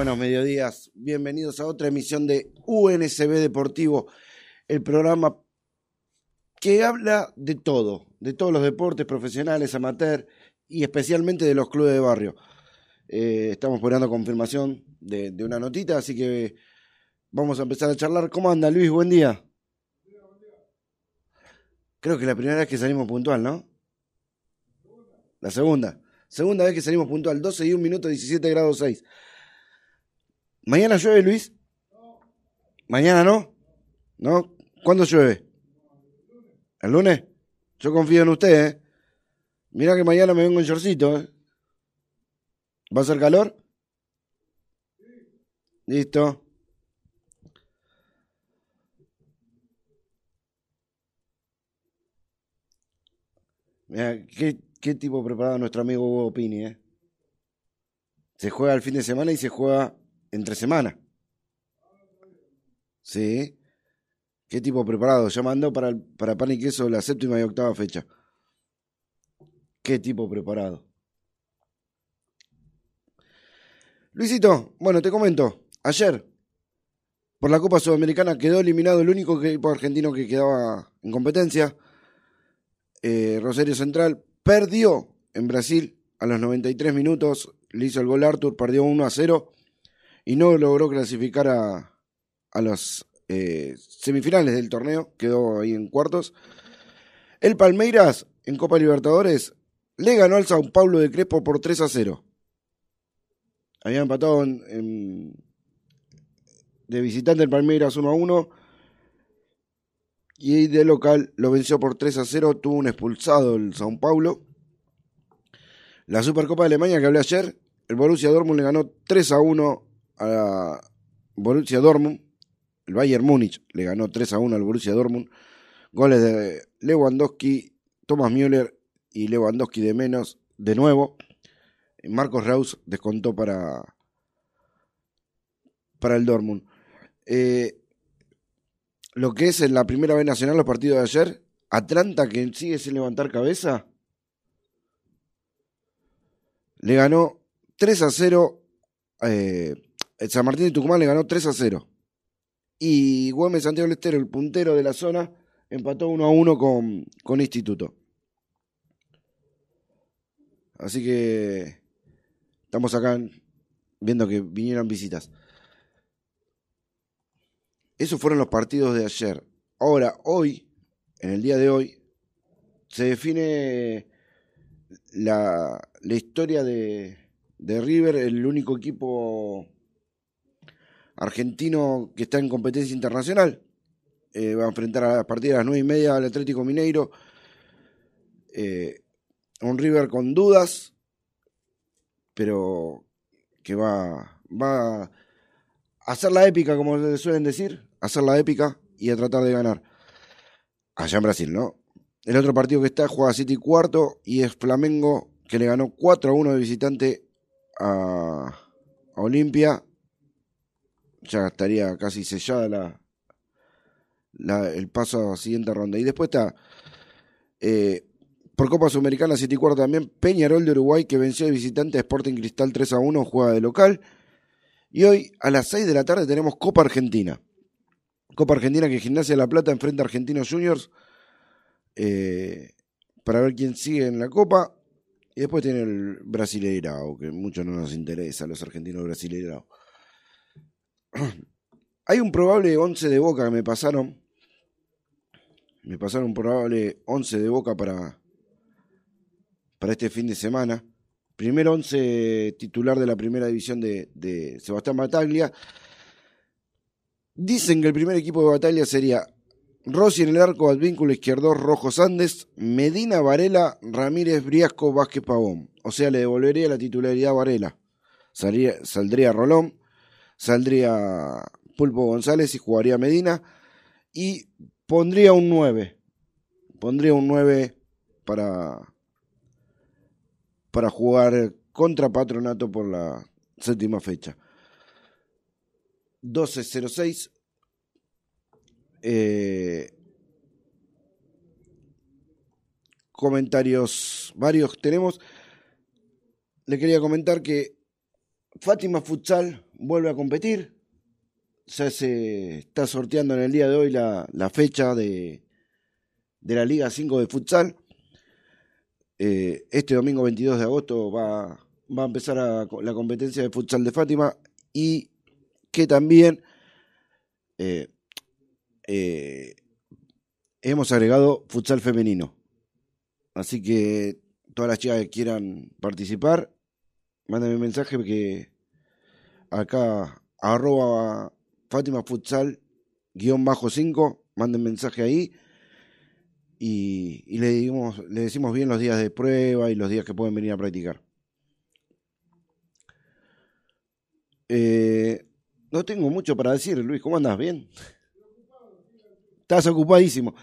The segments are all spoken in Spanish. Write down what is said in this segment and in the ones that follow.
Buenos mediodías. Bienvenidos a otra emisión de UNSB Deportivo, el programa que habla de todo, de todos los deportes profesionales, amateur y especialmente de los clubes de barrio. Eh, estamos esperando confirmación de, una notita, así que vamos a empezar a charlar. ¿Cómo anda Luis? Buen día. Creo que la primera vez que salimos puntual, ¿no? La segunda. Segunda vez que salimos puntual, 12 y 1 minuto, 17 grados 6. ¿Mañana llueve, Luis? ¿Mañana no? ¿No? ¿Cuándo llueve? ¿El lunes? Yo confío en usted, ¿eh? Mira que mañana me vengo en shortcito, ¿eh? ¿Va a ser calor? Listo. Mira, qué, qué tipo preparado nuestro amigo Hugo Pini, ¿eh? Se juega el fin de semana y se juega entre semana. Sí. ¿Qué tipo preparado? Ya mandó para, para pan y queso la séptima y octava fecha. ¿Qué tipo preparado? Luisito, bueno, te comento. Ayer, por la Copa Sudamericana, quedó eliminado el único equipo argentino que quedaba en competencia. Eh, Rosario Central perdió en Brasil a los 93 minutos. Le hizo el gol Arthur, perdió 1 a 0 y no logró clasificar a, a las eh, semifinales del torneo, quedó ahí en cuartos. El Palmeiras en Copa Libertadores le ganó al Sao Paulo de Crespo por 3 a 0. Había empatado en, en, de visitante el Palmeiras 1 a 1 y de local lo venció por 3 a 0, tuvo un expulsado el Sao Paulo. La Supercopa de Alemania que hablé ayer, el Borussia Dortmund le ganó 3 a 1 a Borussia Dortmund. El Bayern Múnich le ganó 3 a 1 al Borussia Dortmund. Goles de Lewandowski, Thomas Müller y Lewandowski de menos de nuevo. Marcos Reus descontó para, para el Dortmund. Eh, lo que es en la primera vez nacional, los partidos de ayer, Atlanta que sigue sin levantar cabeza, le ganó 3 a 0 eh, el San Martín de Tucumán le ganó 3 a 0. Y Güemes Santiago del Estero, el puntero de la zona, empató 1 a 1 con, con Instituto. Así que estamos acá viendo que vinieron visitas. Esos fueron los partidos de ayer. Ahora, hoy, en el día de hoy, se define la, la historia de, de River, el único equipo argentino que está en competencia internacional. Eh, va a enfrentar a partir de las nueve y media al Atlético Mineiro. Eh, un River con dudas, pero que va, va a hacer la épica, como le suelen decir, hacer la épica y a tratar de ganar. Allá en Brasil, ¿no? El otro partido que está juega City cuarto y es Flamengo que le ganó 4 a 1 de visitante a Olimpia ya estaría casi sellada la, la, el paso a la siguiente ronda. Y después está, eh, por Copa Sudamericana, 7 y cuarto también, Peñarol de Uruguay, que venció de visitante a Sporting Cristal 3 a 1, juega de local. Y hoy a las 6 de la tarde tenemos Copa Argentina. Copa Argentina que Gimnasia de la Plata enfrenta a Argentinos Juniors eh, para ver quién sigue en la Copa. Y después tiene el Brasileirao, que mucho no nos interesa, los argentinos Brasileirao. Hay un probable 11 de Boca que me pasaron. Me pasaron un probable 11 de Boca para, para este fin de semana. Primer 11 titular de la primera división de, Sebastián Bataglia. Dicen que el primer equipo de Bataglia sería Rossi en el arco, Advínculo izquierdo, Rojo Sandes, Medina Varela, Ramírez Briasco, Vázquez Pavón. O sea, le devolvería la titularidad a Varela. Saldría, saldría Rolón, saldría Pulpo González y jugaría Medina. Y pondría un 9. Pondría un 9 para, para jugar contra Patronato por la séptima fecha. 12.06. Eh, comentarios varios tenemos. Le quería comentar que Fátima Futsal vuelve a competir. Ya se está sorteando en el día de hoy la, fecha de, de la Liga 5 de Futsal. Eh, este domingo 22 de agosto va, va a empezar la competencia de futsal de Fátima y que también eh, eh, hemos agregado futsal femenino. Así que todas las chicas que quieran participar, mándenme un mensaje que acá arroba Fátima Futsal guion bajo 5, manden mensaje ahí y, y le, digamos, le decimos bien los días de prueba y los días que pueden venir a practicar. Eh, no tengo mucho para decir, Luis, ¿cómo andas? ¿Bien? Estás ocupadísimo.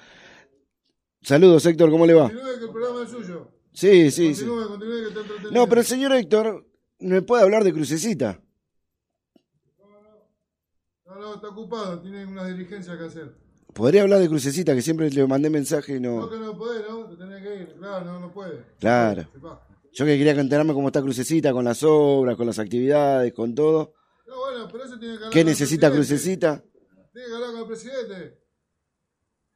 Saludos, Héctor, ¿cómo le va? Continúe que el programa es suyo. Sí, sí, sí. Continúe, continúe que está entretenido. No, pero el señor Héctor me puede hablar de crucecita. No, no, está ocupado, tiene unas diligencias que hacer. Podría hablar de crucecita, que siempre le mandé mensaje y No, no. que no puede, ¿no? Te tenés que ir. Claro, no, no puede. Claro. Yo que quería enterarme cómo está crucecita con las obras, con las actividades, con todo. No, bueno, pero eso tiene que hablar ¿Qué con necesita crucecita? Tiene que hablar con el presidente.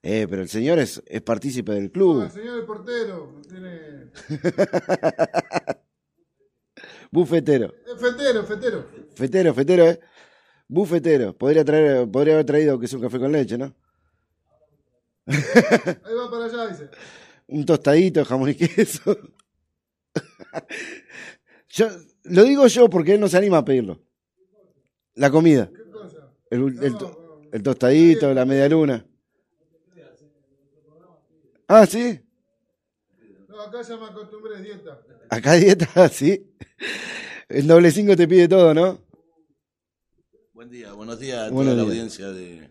Eh, pero el señor es, es partícipe del No, club. el señor el portero. no Tiene... Bufetero. Fetero, fetero. Fetero, fetero, ¿eh? Bufetero. Podría, traer, podría haber traído que es un café con leche, ¿no? Ahí va para allá, dice. Un tostadito, jamón y queso. yo, lo digo yo porque él no se anima a pedirlo. La comida. ¿Qué cosa? El tostadito, la media luna. Ah, sí. No, acá ya me acostumbré, dieta. Acá dieta, sí. El doble cinco te pide todo, ¿no? Buen día, buenos días a Buenos toda la días. audiencia de,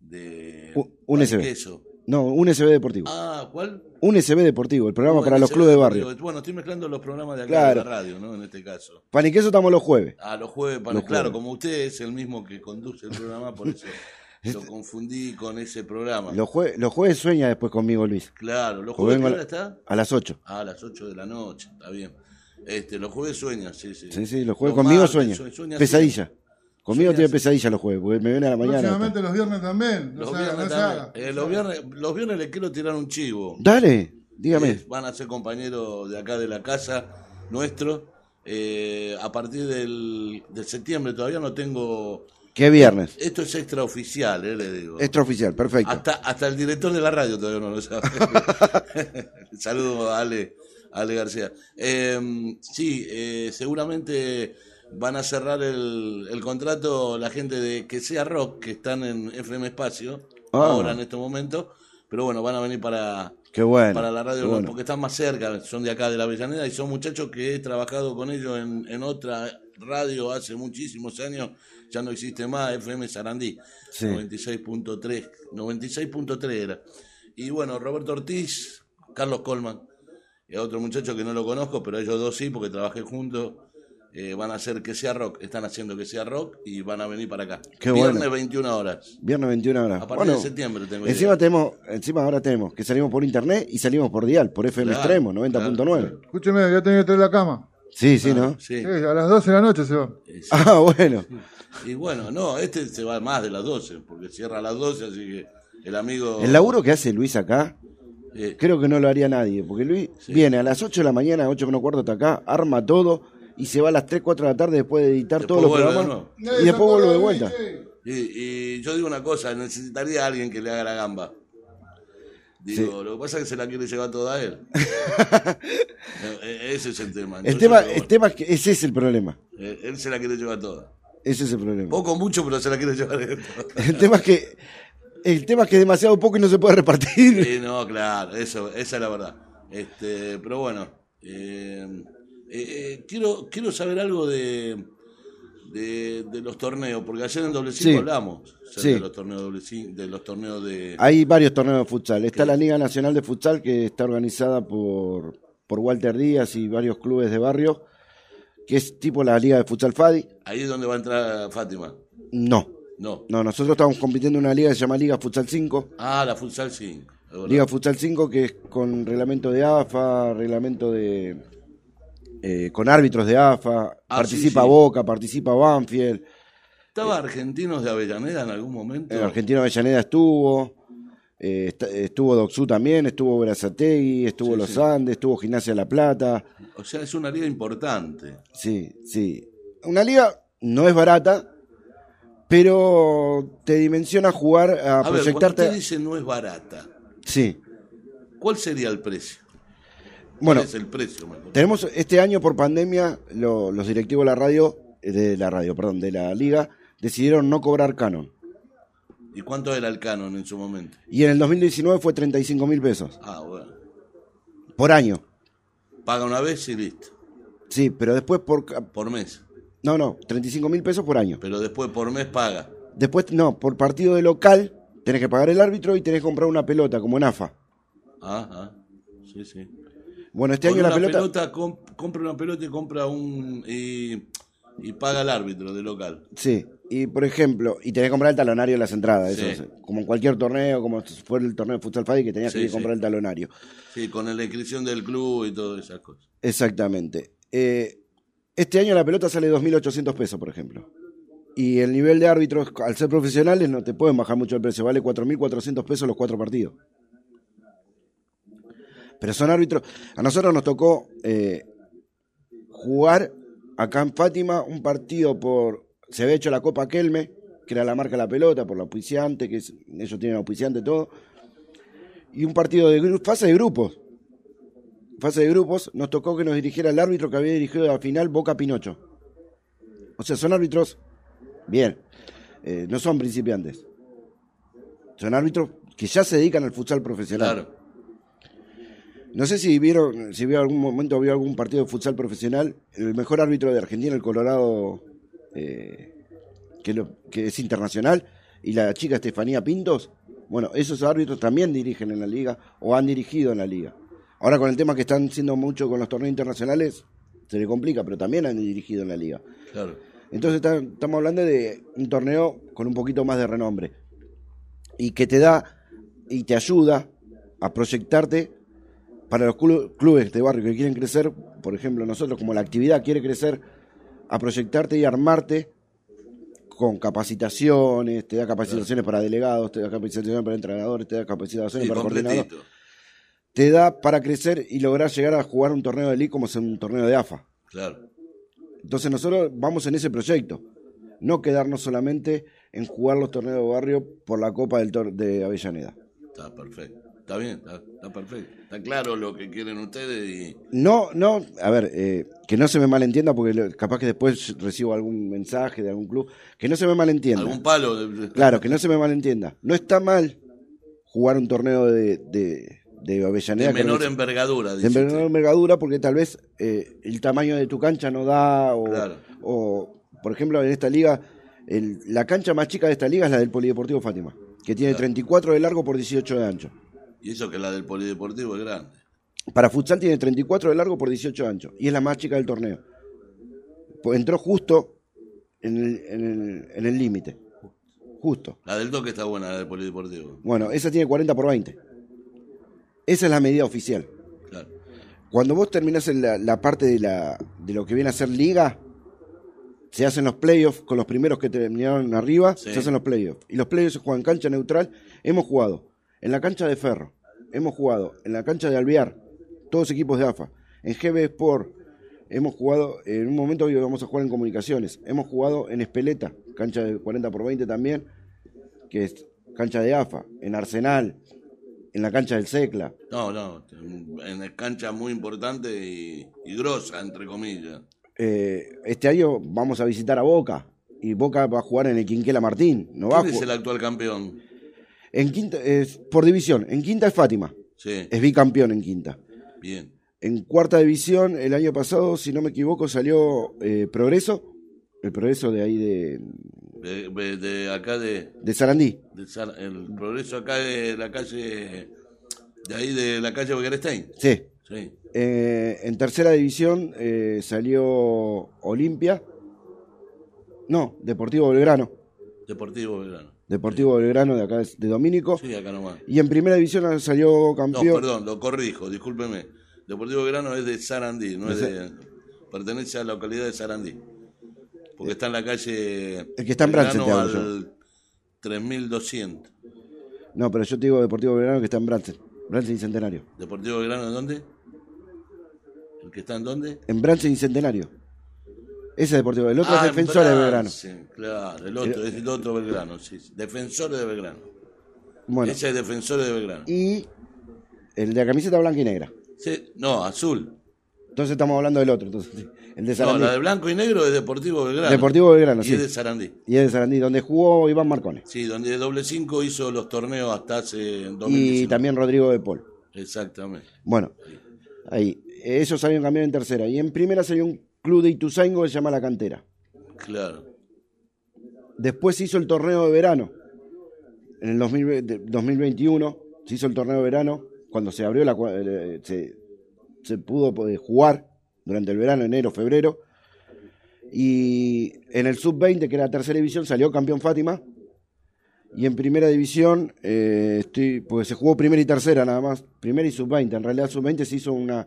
de U- un SB. Queso. No, un SB deportivo. Ah, ¿cuál? Un SB deportivo, el programa Bueno, para los SB clubes de barrio. Bueno, estoy mezclando los programas de acá Claro. de la radio, ¿no? En este caso. Pan y queso estamos los jueves. Ah, los jueves, para, Los claro, jueves. como usted es el mismo que conduce el programa, por eso lo confundí con ese programa. Los, jue- los jueves sueña después conmigo, Luis. Claro, ¿los jueves vengo qué a hora la- está? A las 8. Ah, a las 8 de la noche, está bien. Este, los jueves sueña, sí, sí. Sí, sí, los jueves Los conmigo martes, sueña. sue- sueña Pesadilla. Conmigo tiene pesadilla los jueves, porque me viene a la mañana. Próximamente los viernes también. No Los haga, viernes no también. Eh, los viernes, los viernes le quiero tirar un chivo. Dale, dígame. Eh, van a ser compañeros de acá de la casa nuestro. Eh, a partir del, de septiembre todavía no tengo. ¿Qué viernes? Esto es extraoficial, eh, le digo. Extraoficial, perfecto. Hasta, hasta el director de la radio todavía no lo sabe. Saludos a Ale, Ale García. Eh, sí, eh, seguramente van a cerrar el, el contrato la gente de Que Sea Rock, que están en FM Espacio, Ah. ahora en este momento. Pero bueno, van a venir para, Qué bueno. para la radio bueno. porque están más cerca, son de acá de la Avellaneda y son muchachos que he trabajado con ellos en, en otra radio hace muchísimos años, ya no existe más, FM Sarandí, Sí. 96.3, 96.3 era. Y bueno, Roberto Ortiz, Carlos Colman, y a otro muchacho que no lo conozco, pero ellos dos sí, porque trabajé juntos. eh, van a hacer que sea rock, están haciendo que sea rock y van a venir para acá. Qué Viernes bueno. 21 horas. Viernes 21 horas. A partir Bueno, de septiembre tengo encima idea. tenemos, encima ahora tenemos que salimos por internet y salimos por dial, por FM Claro, Extremo, 90.9. claro. Escúcheme, ya tenía que traer la cama. Sí, sí, ¿no? Sí. Sí, a las 12 de la noche se va. Sí. Ah, bueno. Y bueno, no, este se va más de las 12, porque cierra a las 12, así que el amigo... El laburo que hace Luis acá, eh, creo que no lo haría nadie, porque Luis viene a las 8 de la mañana, 8 menos cuarto está acá, arma todo y se va a las 3, 4 de la tarde después de editar Después todos los de programas. Y después vuelve de vuelta. y, y yo digo una cosa, necesitaría a alguien que le haga la gamba. Digo, lo que pasa es que se la quiere llevar toda él. Eh, Ese es el tema. El tema, el es que ese es el problema. eh, él se la quiere llevar toda. Ese es el problema. Poco, mucho, pero se la quiere llevar él. El tema es que el tema es que es demasiado poco y no se puede repartir. Sí, no, claro, eso, esa es la verdad. Este, pero bueno, eh, eh, quiero, quiero saber algo de, de, de los torneos, porque ayer en doble cinco Sí. hablamos acerca Sí. de los torneos doble de los torneos de Hay varios torneos de futsal. Está la Liga Nacional de Futsal que está organizada por, por Walter Díaz y varios clubes de barrio, que es tipo la Liga de Futsal Fadi. ahí es donde va a entrar Fátima. No, No. no, nosotros estamos compitiendo en una liga que se llama Liga Futsal 5. Ah, la futsal 5. es verdad. Liga Futsal 5 que es con reglamento de AFA, reglamento de, eh, con árbitros de AFA, Ah, participa sí, sí. Boca, participa Banfield, ¿Estaba Argentinos de Avellaneda en algún momento? el argentino Avellaneda estuvo, eh, estuvo Doxú también, estuvo Berazategui, estuvo Sí, Los. Andes, estuvo Gimnasia La Plata, O sea, es una liga importante. sí, sí. Una liga no es barata, pero te dimensiona jugar a, A ver, cuando proyectarte. usted dice no es barata, Sí. ¿cuál sería el precio? Bueno, ¿Cuál es el precio? tenemos este año por pandemia, lo- los directivos de la radio, eh, de la radio, perdón, de la liga, decidieron no cobrar canon. ¿Y cuánto era el canon en su momento? Y en el 2019 fue 35 mil pesos Ah, bueno. por año. Paga una vez y listo. Sí, pero después por... Por mes. No, no, 35 mil pesos por año. Pero después por mes paga. Después, no, por partido de local tenés que pagar el árbitro y tenés que comprar una pelota, como en AFA. Ah, ah. Sí, sí. Bueno, este año la pelota... com- compra una pelota y compra un. Y, y paga al árbitro de local. Sí, y por ejemplo, y tenés que comprar el talonario de las entradas, Sí. eso, como en cualquier torneo, como fuera el torneo de futsal Fadi que tenías Sí, que sí. comprar el talonario. Sí, con la inscripción del club y todas esas cosas. Exactamente. Eh, este año la pelota sale 2.800 pesos, por ejemplo. Y el nivel de árbitros, al ser profesionales, no te pueden bajar mucho el precio. Vale 4.400 pesos los cuatro partidos. Pero son árbitros. A nosotros nos tocó eh, jugar acá en Fátima un partido por. Se había hecho la Copa Kelme, que era la marca de la pelota, por la auspiciante, que ellos tienen auspiciante todo. Y un partido de fase de grupos fase de grupos, nos tocó que nos dirigiera el árbitro que había dirigido la final Boca Pinocho. O sea, son árbitros, bien, eh, no son principiantes. Son árbitros que ya se dedican al futsal profesional. Claro. No sé si vieron, si vio algún momento vio algún partido de futsal profesional. El mejor árbitro de Argentina, el Colorado, eh, que, lo- que es internacional, y la chica Estefanía Pintos. Bueno, esos árbitros también dirigen en la liga o han dirigido en la liga. Ahora con el tema que están haciendo mucho con los torneos internacionales, se le complica, pero también han dirigido en la liga. Claro. Entonces estamos hablando de un torneo con un poquito más de renombre y que te da y te ayuda a proyectarte para los clu- clubes de barrio que quieren crecer, por ejemplo, nosotros como la actividad quiere crecer, a proyectarte y armarte con capacitaciones, te da capacitaciones para delegados, te da capacitaciones para entrenadores, te da capacitaciones Sí, para coordinadores, te da para crecer y lograr llegar a jugar un torneo de liga como es un torneo de AFA. Claro. Entonces nosotros vamos en ese proyecto, no quedarnos solamente en jugar los torneos de barrio por la Copa del Tor de Avellaneda. Está perfecto. Está bien, está, está perfecto. Está claro lo que quieren ustedes y. No, no, a ver, eh, que no se me malentienda porque capaz que después recibo algún mensaje de algún club, que no se me malentienda. algún palo. de- Claro, que no se me malentienda. No está mal jugar un torneo de, de, de Avellaneda. de menor no- envergadura, de menor usted. envergadura porque tal vez eh, el tamaño de tu cancha no da o, Claro. o, por ejemplo en esta liga el- la cancha más chica de esta liga es la del Polideportivo Fátima que tiene 34 de largo por 18 de ancho Y eso que la del polideportivo es grande. para futsal tiene 34 de largo por 18 de ancho y es la más chica del torneo Pues entró justo en el en el- en el límite justo La del toque está buena, la del polideportivo. bueno esa tiene 40 por 20 esa es la medida oficial Claro. Cuando vos terminás en la, la parte de, la, de lo que viene a ser liga, se hacen los playoffs con los primeros que terminaron arriba, Sí. se hacen los playoffs. Y los playoffs se juegan cancha neutral. Hemos jugado en la cancha de Ferro, hemos jugado en la cancha de Alvear, todos equipos de AFA, en GB Sport, hemos jugado, en un momento hoy vamos a jugar en comunicaciones, hemos jugado en Espeleta, cancha de 40 por 20 también, que es cancha de AFA, en Arsenal, en la cancha del Secla. No, no. En cancha muy importante y, y grosa, entre comillas. eh, este año vamos a visitar a Boca y Boca va a jugar en el Quinquela Martín. No va a ¿Quién es el actual campeón? En quinta es por división. En quinta es Fátima, Sí, es bicampeón en quinta. bien. En cuarta división el año pasado, si no me equivoco, salió eh, Progreso, el Progreso de ahí de, De, acá de, de Sarandí. de Sar- el progreso acá de la calle, de ahí de la calle Begerstein. Sí. Sí, Eh, en tercera división eh, salió Olimpia. No, Deportivo Belgrano. Deportivo Belgrano. Deportivo Belgrano de acá de de Domínico. Sí, acá nomás. Y en primera división salió No, campeón. perdón, lo corrijo, discúlpeme. Deportivo Belgrano es de Sarandí, no es de... pertenece a la localidad de Sarandí. Porque está en la calle. El que está en Bransen, te hablo al 3200. No, pero yo te digo Deportivo Belgrano que está en Bransen. Bransen y Centenario. ¿Deportivo Belgrano en dónde? ¿El que está en dónde? En Bransen y Centenario. Ese es Deportivo. El otro Ah, es Defensor de en Belgrano. Claro, el otro, es el otro Belgrano, sí. Defensores de Belgrano. Bueno, Ese es Defensores de Belgrano. y el de la camiseta blanca y negra. Sí, no, azul. Entonces estamos hablando del otro. Entonces, el de No, Sarandí. la de blanco y negro es Deportivo Belgrano. Deportivo Belgrano, y sí. es de Sarandí. Y es de Sarandí, donde jugó Iván Marcone. Sí, donde doble 5 hizo los torneos hasta hace Y 2019. también Rodrigo de Paul. Exactamente. Bueno, ahí. Esos salieron cambiar en tercera. Y en primera salió un club de Ituzaingo que se llama La Cantera. Claro. Después se hizo el torneo de verano. En el 2000 de- 2021 se hizo el torneo de verano. Cuando se abrió la. eh, Se, se pudo poder jugar durante el verano, enero, febrero. Y en el sub-20, que era la tercera división, salió campeón Fátima. Y en primera división, eh, estoy, pues se jugó primera y tercera nada más. Primera y sub-20. En realidad, sub-20 se hizo una,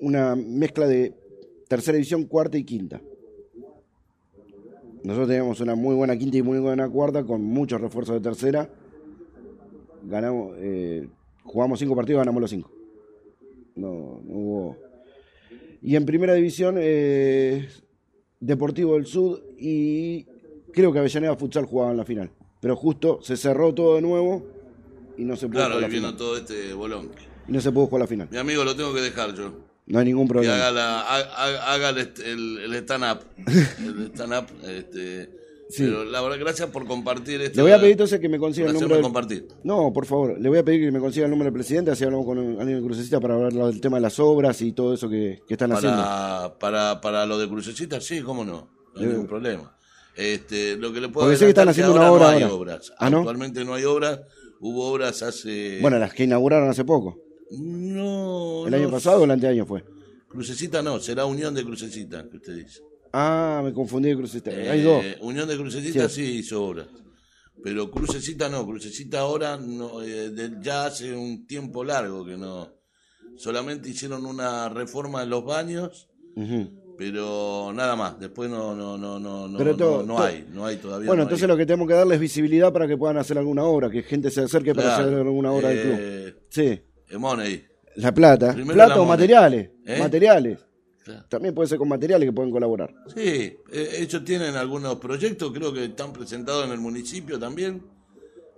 una mezcla de tercera división, cuarta y quinta. Nosotros teníamos una muy buena quinta y muy buena cuarta con muchos refuerzos de tercera. Ganamos, eh, jugamos cinco partidos, ganamos los cinco. No, no hubo. Y en primera división, eh, Deportivo del Sud y creo que Avellaneda Futsal jugaban la final. Pero justo se cerró todo de nuevo y no se pudo Claro, jugar vino final. todo este bolón. Y no se pudo jugar la final. Mi amigo, lo tengo que dejar yo. No hay ningún Que problema. haga, la, haga, haga el, est- el, el stand-up. El stand-up. Este, Sí. Pero la verdad, gracias por compartir esto. Le voy a pedir entonces que me consiga el número. del- compartir. No, por favor, le voy a pedir que me consiga el número del presidente, así hablamos con alguien de Crucecita para hablar del tema de las obras y todo eso que, que están haciendo. Para, para, para lo de Crucecita, sí, cómo no. No hay Eh. ningún problema. Este, lo que le puedo Porque sé que están haciendo ahora una obra no hay ahora. obras. ¿Ah, no? Actualmente no hay obras. Hubo obras hace. Bueno, las que inauguraron hace poco. No. ¿El no año pasado o el anteaño fue? Crucecita no, será Unión de Crucecita, que usted dice. Ah, me confundí de Crucecita. Hay Eh, dos. Unión de Crucecita Sí. sí. hizo obras. Pero Crucecita no, Crucecita ahora no, eh, de- ya hace un tiempo largo que no. Solamente hicieron una reforma en los baños, pero nada más. Después no, no, no, no, no, Pero todo- no, hay, no hay todavía. Bueno, no entonces hay. lo que tenemos que darles visibilidad para que puedan hacer alguna obra, que gente se acerque para hacer alguna obra del club. eh, Sí, eh, Money. la plata. Primero plata la o materiales. ¿Eh? Materiales. Claro. También puede ser con materiales que pueden colaborar. Sí, eh, ellos tienen algunos proyectos, creo que están presentados en el municipio también.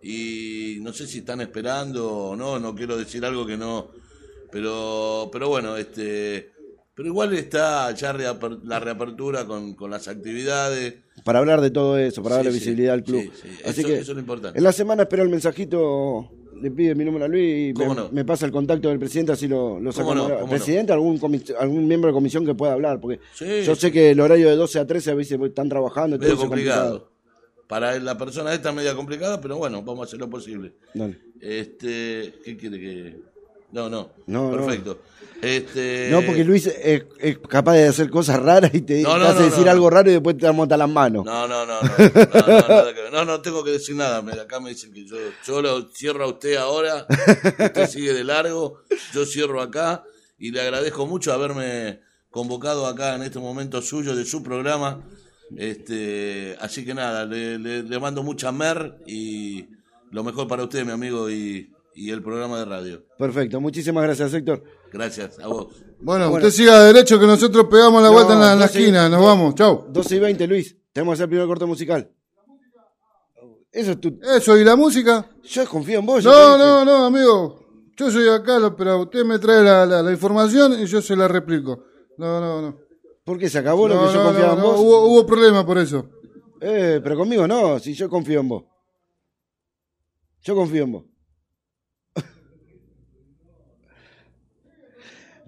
Y no sé si están esperando o no, no quiero decir algo que no. Pero, pero bueno, este. Pero igual está ya reaper- la reapertura con, con las actividades. Para hablar de todo eso, para Sí, darle sí, visibilidad al club. sí, sí. Así Eso- que eso es lo importante. en la semana espero el mensajito, le pide mi número a Luis y me, ¿Cómo no? me pasa el contacto del presidente, así lo, lo ¿Cómo sacamos. no? presidente, algún, algún miembro de comisión que pueda hablar, porque Sí, yo sé que el horario de 12 a 13 a veces están trabajando todo Medio es complicado. Para la persona esta media complicada, pero bueno, vamos a hacer lo posible. Dale. Este, ¿qué quiere que.? No, no. No, no. Perfecto. Este, No, porque Luis es, es capaz de hacer cosas raras y te, No, te no, hace no, decir no, algo no. raro y después te monta las manos. No, no, no, no, no, no, no, no tengo que decir nada. Acá me dicen que yo, yo lo cierro a usted ahora, usted sigue de largo, yo cierro acá y le agradezco mucho haberme convocado acá en este momento suyo de su programa. Este, así que nada, le, le- le mando mucha mer y lo mejor para usted, mi amigo, y, y el programa de radio. Perfecto, muchísimas gracias, Héctor. Gracias a vos. Bueno, Bueno. usted siga derecho que nosotros pegamos la No, vuelta en la, en esquina. Nos vamos. Chau. 12 y 20, Luis. Tenemos que hacer el primer corte musical. Eso es tu... Eso, ¿y la música? Yo confío en vos. yo No, no, no, amigo. Yo soy acá, lo- pero usted me trae la, la- la información y yo se la replico. No, no, no. ¿Por qué se acabó lo No, que yo no, confiaba no, en no, vos? Hubo, hubo problema por eso. Eh, pero conmigo no, si yo confío en vos. Yo confío en vos.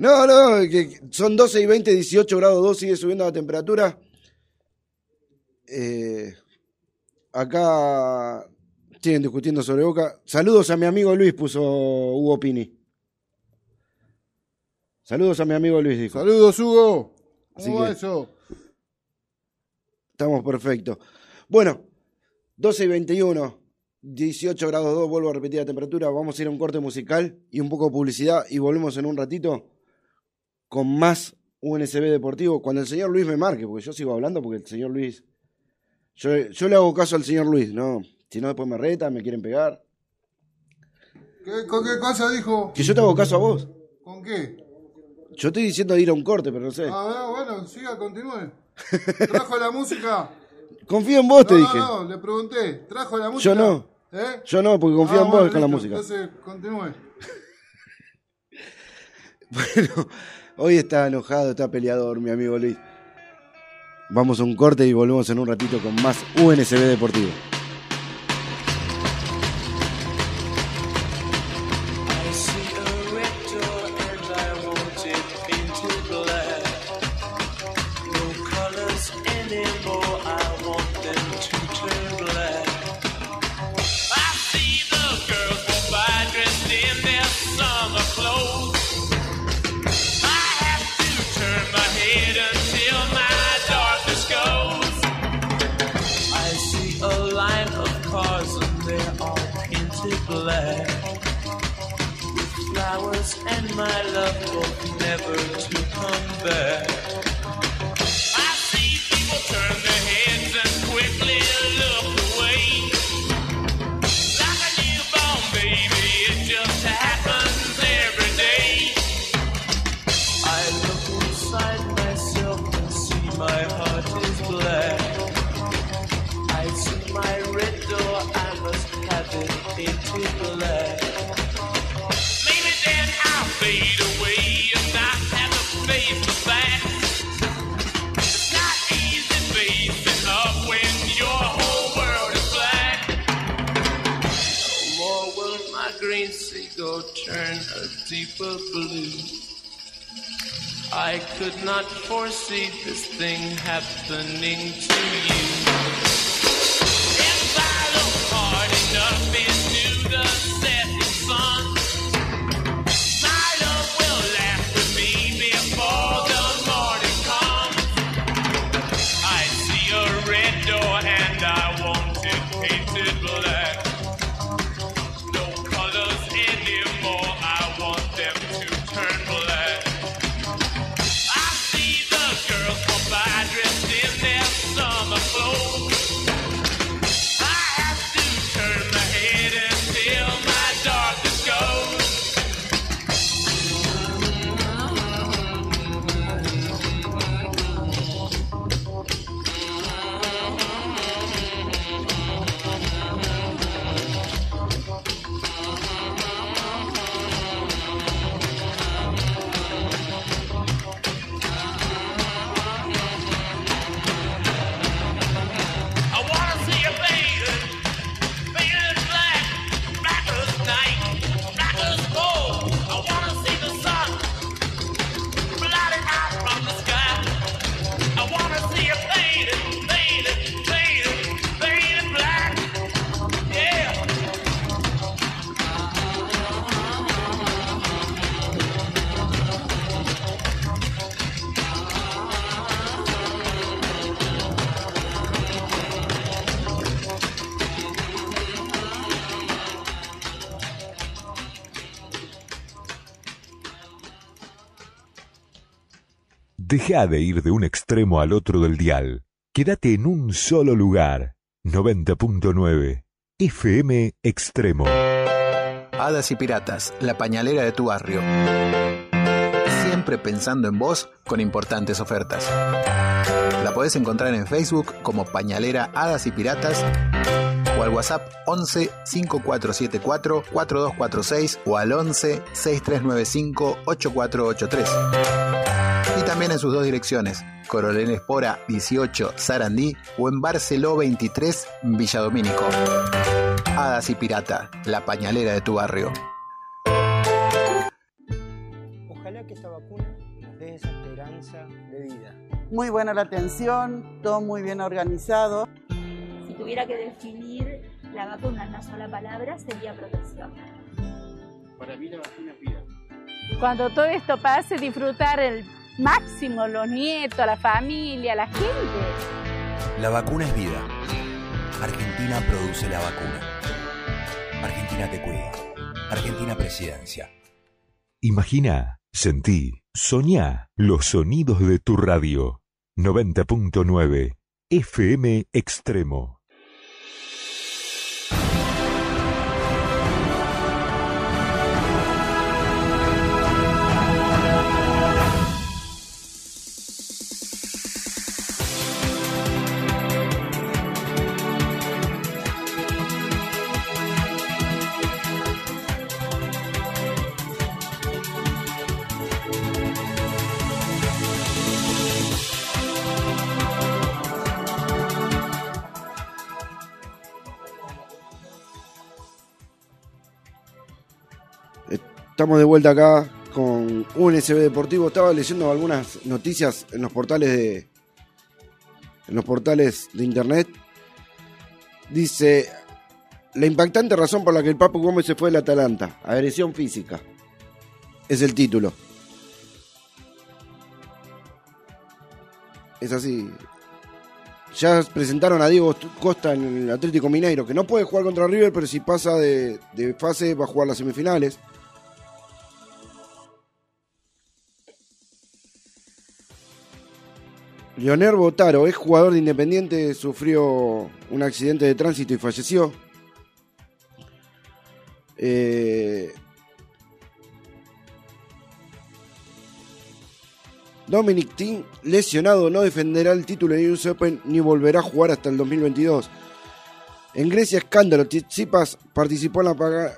No, no, que son 12 y 20, 18 grados 2, sigue subiendo la temperatura. Eh, acá siguen discutiendo sobre Boca. Saludos a mi amigo Luis, puso Hugo Pini. Saludos a mi amigo Luis, dijo. Saludos, Hugo. Así ¿Cómo va eso? Estamos perfectos. Bueno, 12 y 21, 18 grados 2, vuelvo a repetir la temperatura. Vamos a ir a un corte musical y un poco de publicidad y volvemos en un ratito con más UNSB Deportivo, cuando el señor Luis me marque, porque yo sigo hablando porque el señor Luis. Yo, yo le hago caso al señor Luis, ¿no? Si no, después me retan, me quieren pegar. ¿Qué- ¿Con qué cosa dijo? Que yo te hago caso a vos. ¿Con qué? Yo estoy diciendo de ir a un corte, pero no sé. Ah, bueno, siga, continúe. ¿Trajo la música? Confío en vos, te dije. no, no, le pregunté. ¿Trajo la música? Yo no. ¿Eh? Yo no, porque confío Ah, en vos bueno, con la música. Entonces, continúe. Bueno, hoy está enojado, está peleador, mi amigo Luis. Vamos a un corte y volvemos en un ratito con más UNSB Deportivo. And my love will never to come back. I could not foresee this thing happening to you. If I look hard enough into the setting Deja de ir de un extremo al otro del dial. Quédate en un solo lugar. 90.9 FM Extremo. Hadas y Piratas, la pañalera de tu barrio. Siempre pensando en vos con importantes ofertas. La podés encontrar en Facebook como Pañalera Hadas y Piratas o al WhatsApp 11 5474 4246 o al 11 6395 8483. También en sus dos direcciones, Coronel Espora 18 Sarandí o en Barceló 23 Villadomínico. Hadas y Pirata, la pañalera de tu barrio. Ojalá que esta vacuna nos dé esa esperanza de vida. Muy buena la atención, todo muy bien organizado. Si tuviera que definir la vacuna en una sola palabra, sería protección. Para mí la vacuna es vida. Cuando todo esto pase, disfrutar el máximo, los nietos, la familia, la gente. La vacuna es vida. Argentina produce la vacuna. Argentina te cuida. Argentina Presidencia. Imagina, sentí, Soñá los sonidos de tu radio. 90.9 FM Extremo. Estamos de vuelta acá con UNSB Deportivo. Estaba leyendo algunas noticias en los portales de en los portales de internet. Dice la impactante razón por la que el Papu Gómez se fue del Atalanta, agresión física. Es el título. Es así. Ya presentaron a Diego Costa en el Atlético Mineiro, que no puede jugar contra River, pero si pasa de, de fase va a jugar las semifinales. Leonel Botaro es jugador de Independiente, sufrió un accidente de tránsito y falleció. Eh, Dominic Thiem, lesionado, no defenderá el título en US Open ni volverá a jugar hasta el 2022. En Grecia, escándalo. Tsitsipas participó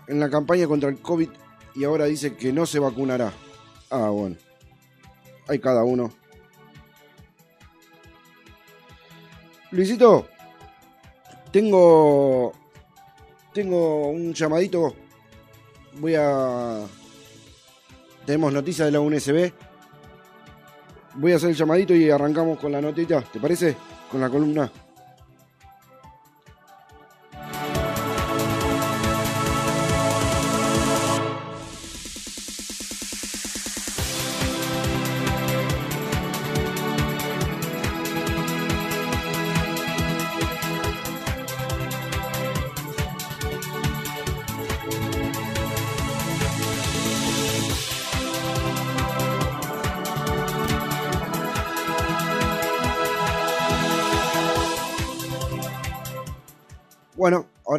en la campaña contra el COVID y ahora dice que no se vacunará. Ah, bueno. Hay cada uno. Luisito, tengo. Tengo un llamadito. Voy a. Tenemos noticias de la UNSB. Voy a hacer el llamadito y arrancamos con la notita. ¿Te parece? Con la columna.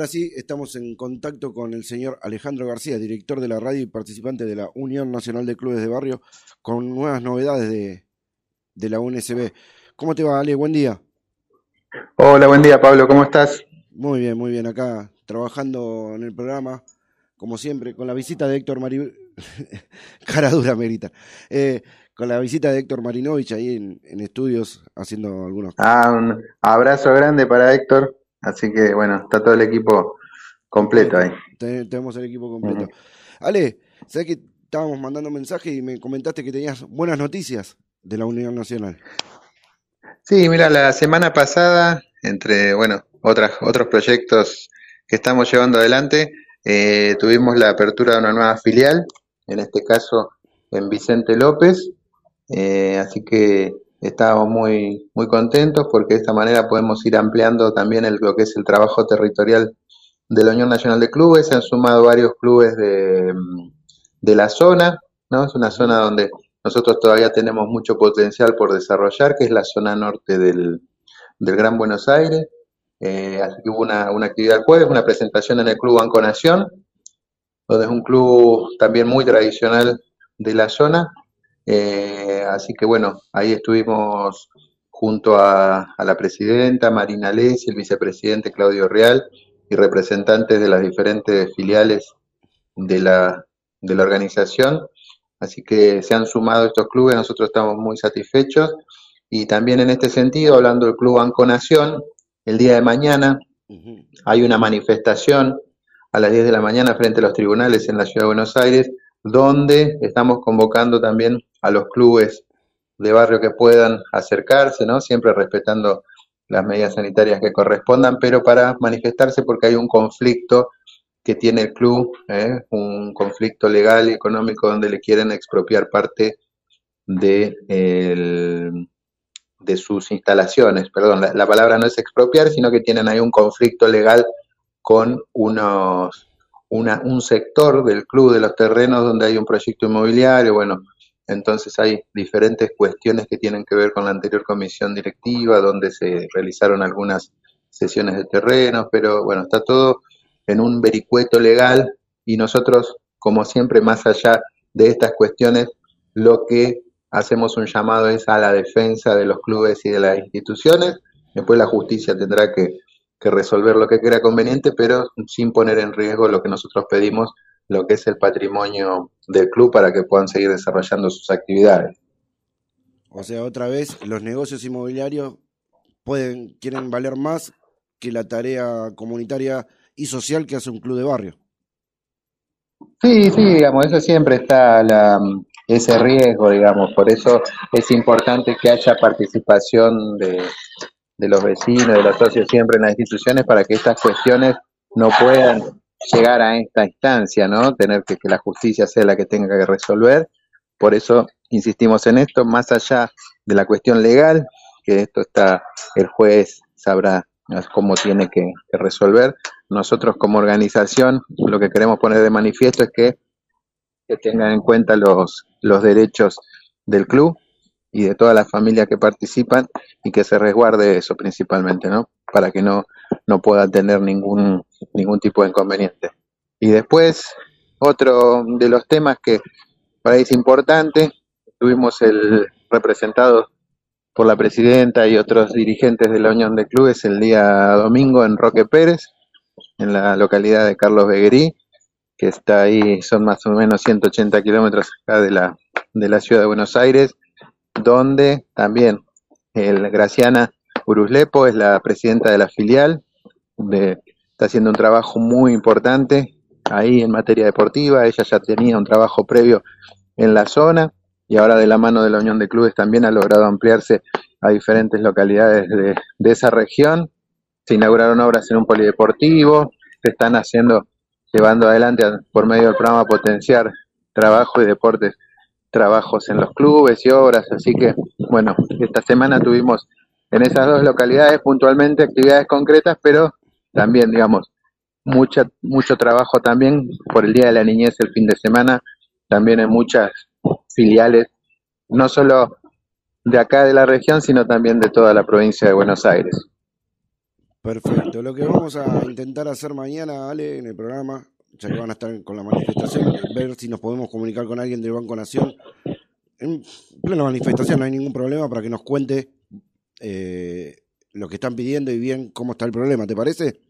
Ahora sí, estamos en contacto con el señor Alejandro García, director de la radio y participante de la Unión Nacional de Clubes de Barrio, con nuevas novedades de, de la UNSB. ¿Cómo te va, Ale? Buen día. Hola, buen día Pablo, ¿cómo estás? Muy bien, muy bien. Acá trabajando en el programa, como siempre, con la visita de Héctor Mari... Cara dura, Merita. Eh, con la visita de Héctor Marinovich ahí en, en estudios haciendo algunos... Ah, un abrazo grande para Héctor, así que bueno, está todo el equipo completo ahí. Te- tenemos el equipo completo. Ale, ¿sabes que estábamos mandando mensajes y me comentaste que tenías buenas noticias de la Unión Nacional? Sí, mira, la semana pasada, entre, bueno, otras, otros proyectos que estamos llevando adelante, eh, tuvimos la apertura de una nueva filial, en este caso en Vicente López, eh, así que estábamos muy, muy contentos porque de esta manera podemos ir ampliando también el, lo que es el trabajo territorial de la Unión Nacional de Clubes, se han sumado varios clubes de, de la zona, ¿no? Es una zona donde nosotros todavía tenemos mucho potencial por desarrollar, que es la zona norte del, del Gran Buenos Aires. Eh, así que hubo una, una actividad el jueves, una presentación en el Club Banco Nación, donde es un club también muy tradicional de la zona. Eh, así que bueno, ahí estuvimos junto a, a la presidenta Marina Les y el vicepresidente Claudio Real y representantes de las diferentes filiales de la, de la organización. Así que se han sumado estos clubes, nosotros estamos muy satisfechos. Y también en este sentido, hablando del Club Banco Nación, el día de mañana hay una manifestación a las 10 de la mañana frente a los tribunales en la Ciudad de Buenos Aires, donde estamos convocando también a los clubes de barrio que puedan acercarse, ¿no? Siempre respetando las medidas sanitarias que correspondan, pero para manifestarse porque hay un conflicto que tiene el club, ¿eh? un conflicto legal y económico donde le quieren expropiar parte de, el- de sus instalaciones. Perdón, la, la palabra no es expropiar, sino que tienen ahí un conflicto legal con unos, una, un sector del club de los terrenos donde hay un proyecto inmobiliario, bueno, Entonces hay diferentes cuestiones que tienen que ver con la anterior comisión directiva, donde se realizaron algunas sesiones de terreno, pero bueno, está todo en un vericueto legal y nosotros, como siempre, más allá de estas cuestiones, lo que hacemos un llamado es a la defensa de los clubes y de las instituciones. Después la justicia tendrá que, que resolver lo que crea conveniente, pero sin poner en riesgo lo que nosotros pedimos, lo que es el patrimonio del club para que puedan seguir desarrollando sus actividades. O sea, otra vez, los negocios inmobiliarios pueden, quieren valer más que la tarea comunitaria y social que hace un club de barrio. Sí, sí, digamos, eso siempre está la, ese riesgo, digamos, por eso es importante que haya participación de, de los vecinos, de los socios siempre en las instituciones para que estas cuestiones no puedan llegar a esta instancia, ¿no? Tener que la justicia sea la que tenga que resolver. Por eso insistimos en esto, más allá de la cuestión legal, que esto está, el juez sabrá cómo tiene que, que resolver. Nosotros como organización lo que queremos poner de manifiesto es que, que tengan en cuenta los, los derechos del club y de todas las familias que participan y que se resguarde eso principalmente, ¿no? Para que no, no pueda tener ningún, ningún tipo de inconveniente. Y después, otro de los temas que para ahí es importante, tuvimos el representado por la presidenta y otros dirigentes de la Unión de Clubes el día domingo en Roque Pérez, en la localidad de Carlos Beguerí, que está ahí, son más o menos 180 kilómetros acá de la, de la ciudad de Buenos Aires, donde también el Graciana Uruslepo es la presidenta de la filial, de- está haciendo un trabajo muy importante ahí en materia deportiva, ella ya tenía un trabajo previo en la zona y ahora de la mano de la Unión de Clubes también ha logrado ampliarse a diferentes localidades de, esa región. Se inauguraron obras en un polideportivo, se están haciendo, llevando adelante por medio del programa Potenciar Trabajo y Deportes, trabajos en los clubes y obras, así que bueno, esta semana tuvimos en esas dos localidades puntualmente actividades concretas, pero también, digamos, mucha, mucho trabajo también por el Día de la Niñez el fin de semana, también en muchas filiales, no solo de acá de la región, sino también de toda la provincia de Buenos Aires. Perfecto. Lo que vamos a intentar hacer mañana, Ale, en el programa, ya que van a estar con la manifestación, ver si nos podemos comunicar con alguien del Banco Nación. En plena manifestación no hay ningún problema para que nos cuente eh, lo que están pidiendo y bien cómo está el problema, ¿te parece?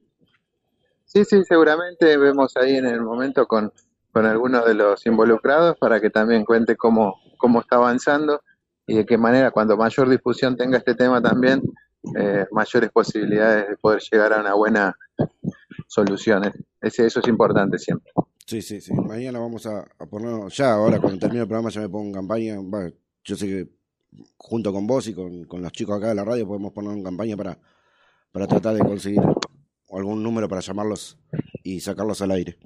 Sí, sí, seguramente vemos ahí en el momento con, con algunos de los involucrados para que también cuente cómo, cómo está avanzando y de qué manera, cuando mayor difusión tenga este tema también, eh, mayores posibilidades de poder llegar a una buena solución. Ese, eso es importante siempre. Sí, sí, sí. Mañana vamos a, a ponernos, ya ahora cuando termine el programa ya me pongo en campaña. Va, yo sé que junto con vos y con, con los chicos acá de la radio podemos poner en campaña para, para tratar de conseguir algún número para llamarlos y sacarlos al aire.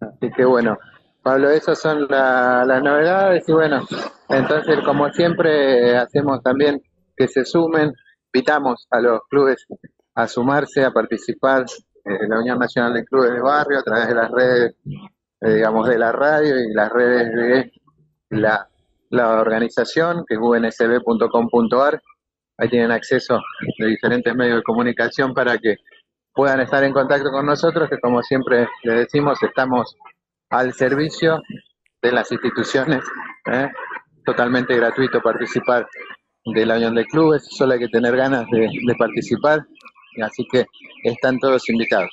Así que bueno, Pablo, esas son la- las novedades y bueno, entonces como siempre hacemos también que se sumen, invitamos a los clubes a sumarse, a participar en la Unión Nacional de Clubes de Barrio a través de las redes, eh, digamos, de la radio y las redes de la, la organización, que es unsb.com.ar. Ahí tienen acceso de diferentes medios de comunicación para que puedan estar en contacto con nosotros, que como siempre les decimos, estamos al servicio de las instituciones. ¿eh? Totalmente gratuito participar de la Unión de Clubes, solo hay que tener ganas de, de participar, así que están todos invitados.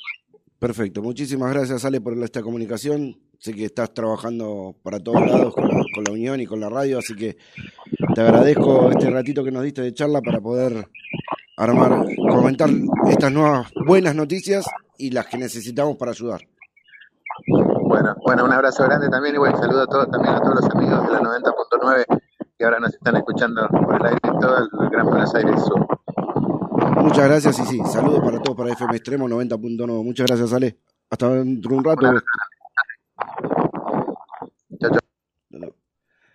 Perfecto, muchísimas gracias Ale por esta comunicación. Sé que estás trabajando para todos lados con la, con la Unión y con la radio, así que te agradezco este ratito que nos diste de charla para poder armar, comentar estas nuevas buenas noticias y las que necesitamos para ayudar. Bueno, bueno, un abrazo grande también y buen saludo a todos, también a todos los amigos de la 90.9 que ahora nos están escuchando por el aire en todo el Gran Buenos Aires Sur. Muchas gracias y sí, saludos para todos para FM Extremo 90.9. Muchas gracias Ale. Hasta dentro de un rato. No, no.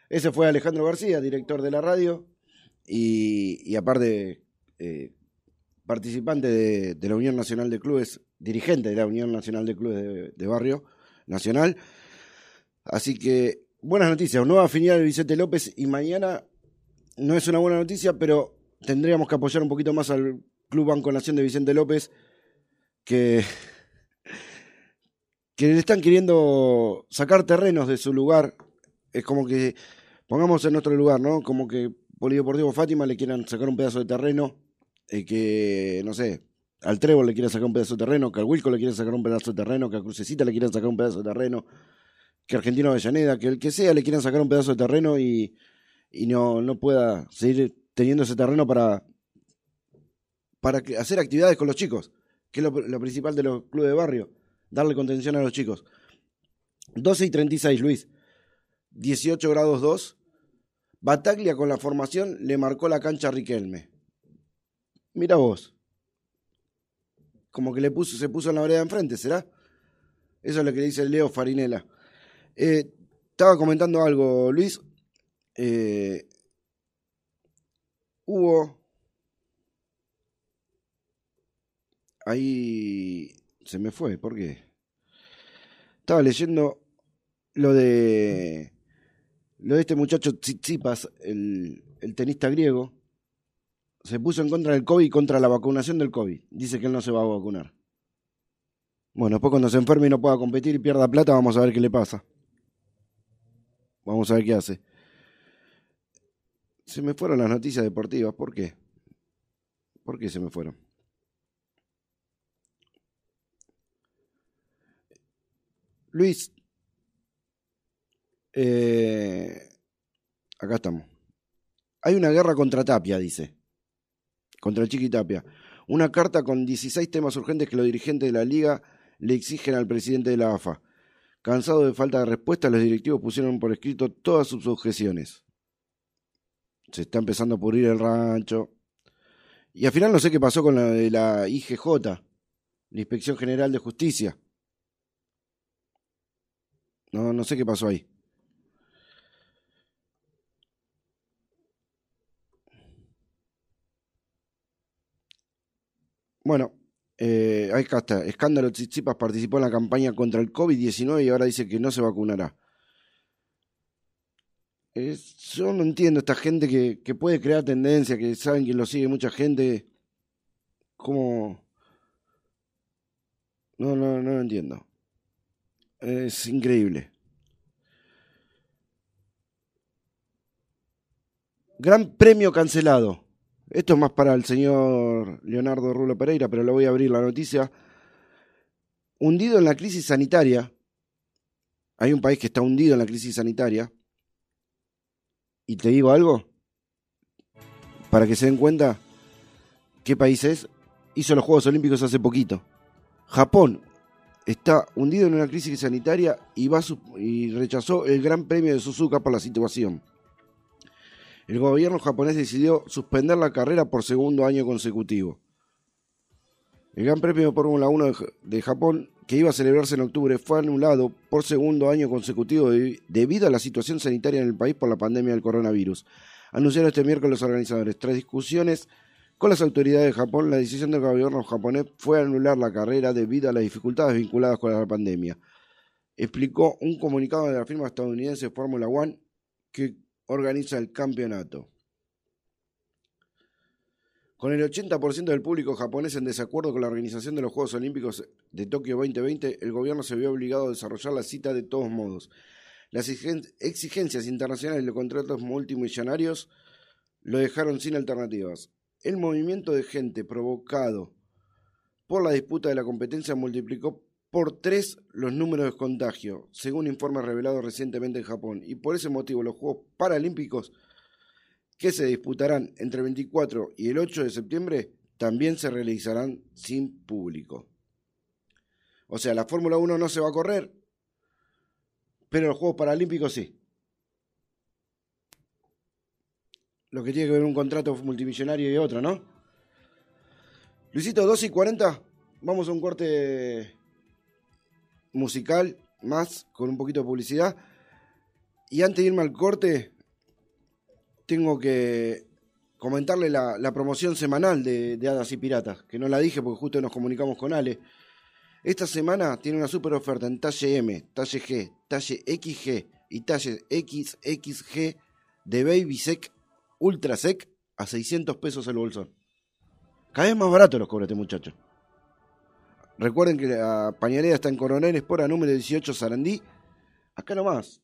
Ese fue Alejandro García, director de la radio y, aparte eh, participante de, la Unión Nacional de Clubes, dirigente de la Unión Nacional de Clubes de, de Barrio Nacional. Así que buenas noticias. Nueva filial de Vicente López y mañana no es una buena noticia, pero tendríamos que apoyar un poquito más al Club Banco Nación de Vicente López, que, que le están queriendo sacar terrenos de su lugar. Es como que, pongamos en nuestro lugar, ¿no? Como que Polideportivo Fátima le quieran sacar un pedazo de terreno, eh, que, no sé, al Trébol le quieren sacar un pedazo de terreno, que al Wilco le quieren sacar un pedazo de terreno, que a Crucecita le quieren sacar un pedazo de terreno, que a Argentino Avellaneda, que el que sea le quieran sacar un pedazo de terreno y, no, no pueda seguir teniendo ese terreno para, para hacer actividades con los chicos, que es lo, lo principal de los clubes de barrio, darle contención a los chicos. 12 y 36, Luis. 18 grados 2. Bataglia con la formación le marcó la cancha a Riquelme. Mira vos. Como que le puso, se puso en la vereda enfrente, ¿será? Eso es lo que dice Leo Farinela. Eh, estaba comentando algo, Luis. Eh, hubo. Ahí se me fue, ¿por qué? Estaba leyendo lo de. Lo de este muchacho Tsitsipas, el, el tenista griego. Se puso en contra del COVID y contra la vacunación del COVID. Dice que él no se va a vacunar. Bueno, después cuando se enferme y no pueda competir y pierda plata, vamos a ver qué le pasa. Vamos a ver qué hace. Se me fueron las noticias deportivas. ¿Por qué? ¿Por qué se me fueron? Luis. Eh, acá estamos. Hay una guerra contra Tapia, dice. Contra el Chiqui Tapia. Una carta con 16 temas urgentes que los dirigentes de la liga le exigen al presidente de la AFA. Cansado de falta de respuesta, los directivos pusieron por escrito todas sus objeciones. Se está empezando a pudrir el rancho. Y al final no sé qué pasó con la de la IGJ, la Inspección General de Justicia. No, no sé qué pasó ahí. Bueno, eh, ahí acá está. Escándalo Tsitsipas participó en la campaña contra el COVID-19 y ahora dice que no se vacunará. Es- yo no entiendo esta gente que, que puede crear tendencia, que saben que lo sigue mucha gente. ¿Cómo? No, no, no lo entiendo. Es increíble. Gran premio cancelado. Esto es más para el señor Leonardo Rulo Pereira, pero lo voy a abrir la noticia. Hundido en la crisis sanitaria. Hay un país que está hundido en la crisis sanitaria. Y te digo algo, para que se den cuenta qué país es, hizo los Juegos Olímpicos hace poquito. Japón está hundido en una crisis sanitaria y, va y rechazó el Gran Premio de Suzuka por la situación. El gobierno japonés decidió suspender la carrera por segundo año consecutivo. El Gran Premio de Fórmula 1 de Ja- de Japón, que iba a celebrarse en octubre, fue anulado por segundo año consecutivo debi- debido a la situación sanitaria en el país por la pandemia del coronavirus. Anunciaron este miércoles los organizadores. Tras discusiones con las autoridades de Japón, la decisión del gobierno japonés fue anular la carrera debido a las dificultades vinculadas con la pandemia. Explicó un comunicado de la firma estadounidense Fórmula One que organiza el campeonato. Con el 80% del público japonés en desacuerdo con la organización de los Juegos Olímpicos de Tokio 2020, el gobierno se vio obligado a desarrollar la cita de todos modos. Las exigen- exigencias internacionales y los contratos multimillonarios lo dejaron sin alternativas. El movimiento de gente provocado por la disputa de la competencia multiplicó por tres los números de contagio, según informes revelados recientemente en Japón. Y por ese motivo los Juegos Paralímpicos que se disputarán entre el 24 y el 8 de septiembre también se realizarán sin público. O sea, la Fórmula 1 no se va a correr, pero los Juegos Paralímpicos sí. Lo que tiene que ver un contrato multimillonario y otro, ¿no? Luisito, 12 y 40, vamos a un corte musical más, con un poquito de publicidad. Y antes de irme al corte, tengo que comentarle la, promoción semanal de, de Hadas y Piratas, que no la dije porque justo nos comunicamos con Ale. Esta semana tiene una super oferta en talle M, talle G, talle XG, y talles XXG de Baby Sec Ultra Sec a 600 pesos el bolsón. Cada vez más barato los cobra este muchacho. Recuerden que la pañalera está en Coronel Espora número 18 Sarandí. Acá nomás.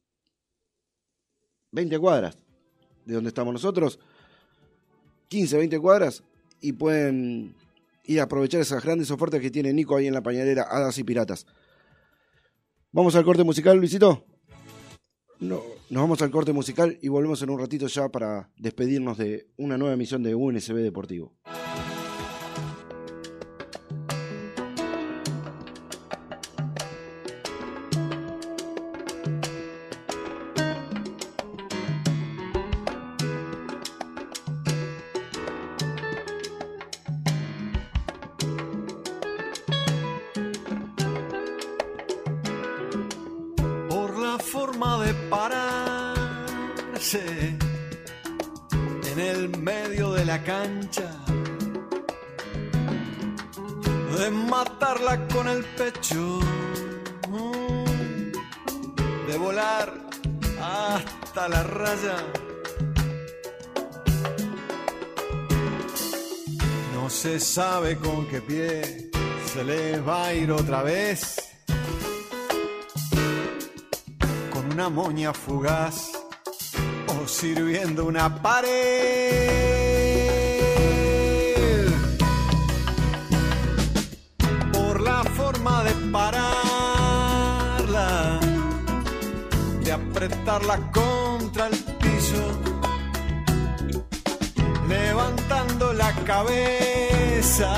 20 cuadras de donde estamos nosotros. 15, 20 cuadras. Y pueden ir a aprovechar esas grandes ofertas que tiene Nico ahí en la pañalera Hadas y Piratas. Vamos al corte musical, Luisito. No, nos vamos al corte musical y volvemos en un ratito ya para despedirnos de una nueva emisión de UNSB Deportivo. En el medio de la cancha, de matarla con el pecho, mm, de volar hasta la raya. No se sabe con qué pie se le va a ir otra vez. con una moña fugaz sirviendo una pared. Por la forma de pararla, de apretarla contra el piso, levantando la cabeza,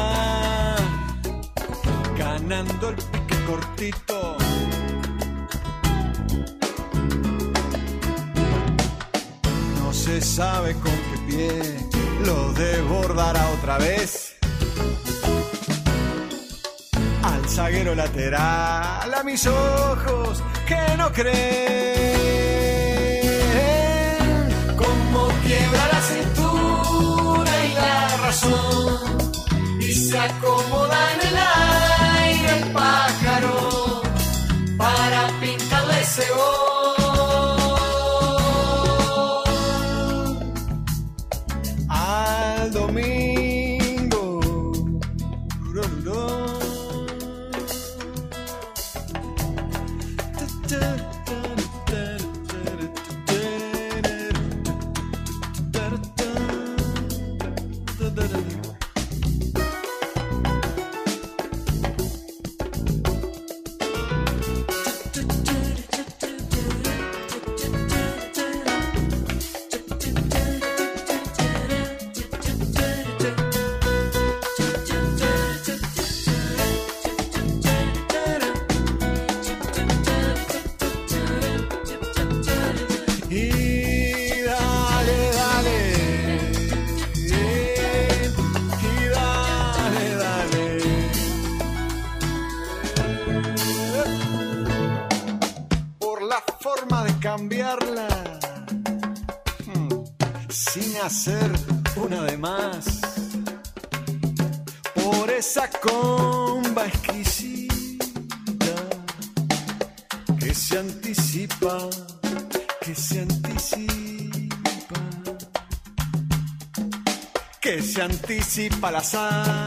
ganando el pique cortito. Sabe con qué pie lo desbordará otra vez. Al zaguero lateral, a mis ojos que no creen. Como quiebra la cintura y la razón. Y se acomoda en el aire anticipa la.